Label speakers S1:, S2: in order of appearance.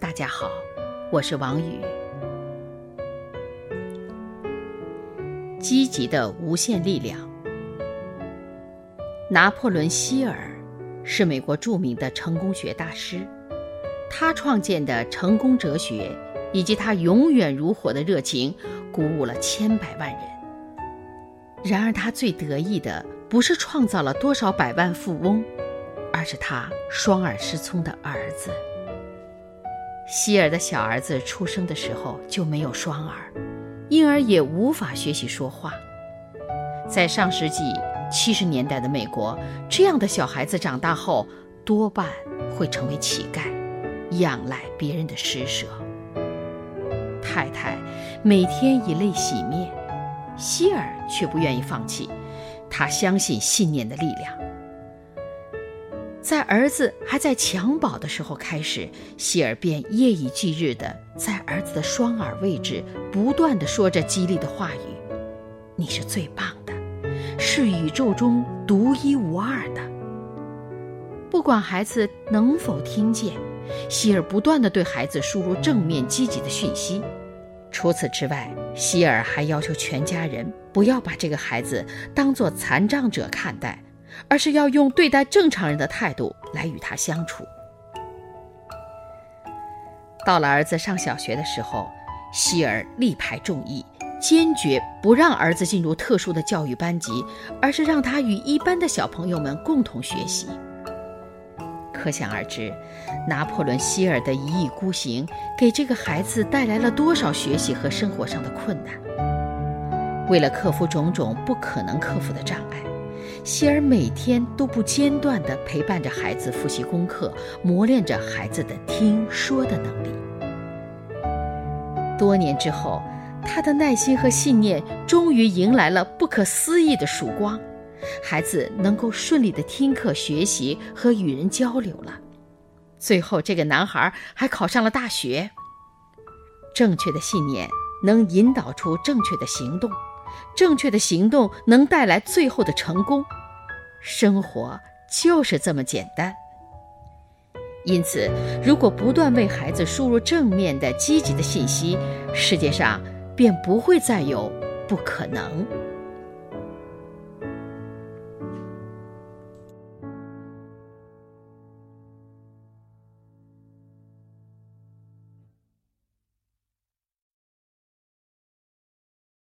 S1: 大家好，我是王宇。积极的无限力量。拿破仑·希尔是美国著名的成功学大师，他创建的成功哲学。以及他永远如火的热情，鼓舞了千百万人。然而，他最得意的不是创造了多少百万富翁，而是他双耳失聪的儿子。希尔的小儿子出生的时候就没有双耳，因而也无法学习说话。在上世纪七十年代的美国，这样的小孩子长大后多半会成为乞丐，仰赖别人的施舍。太太每天以泪洗面，希尔却不愿意放弃。他相信信念的力量。在儿子还在襁褓的时候开始，希尔便夜以继日地在儿子的双耳位置不断地说着激励的话语：“你是最棒的，是宇宙中独一无二的。”不管孩子能否听见，希尔不断地对孩子输入正面积极的讯息。除此之外，希尔还要求全家人不要把这个孩子当作残障者看待，而是要用对待正常人的态度来与他相处。到了儿子上小学的时候，希尔力排众议，坚决不让儿子进入特殊的教育班级，而是让他与一般的小朋友们共同学习。可想而知，拿破仑·希尔的一意孤行给这个孩子带来了多少学习和生活上的困难。为了克服种种不可能克服的障碍，希尔每天都不间断地陪伴着孩子复习功课，磨练着孩子的听说的能力。多年之后，他的耐心和信念终于迎来了不可思议的曙光。孩子能够顺利的听课学习和与人交流了，最后这个男孩还考上了大学。正确的信念能引导出正确的行动，正确的行动能带来最后的成功。生活就是这么简单。因此，如果不断为孩子输入正面的、积极的信息，世界上便不会再有不可能。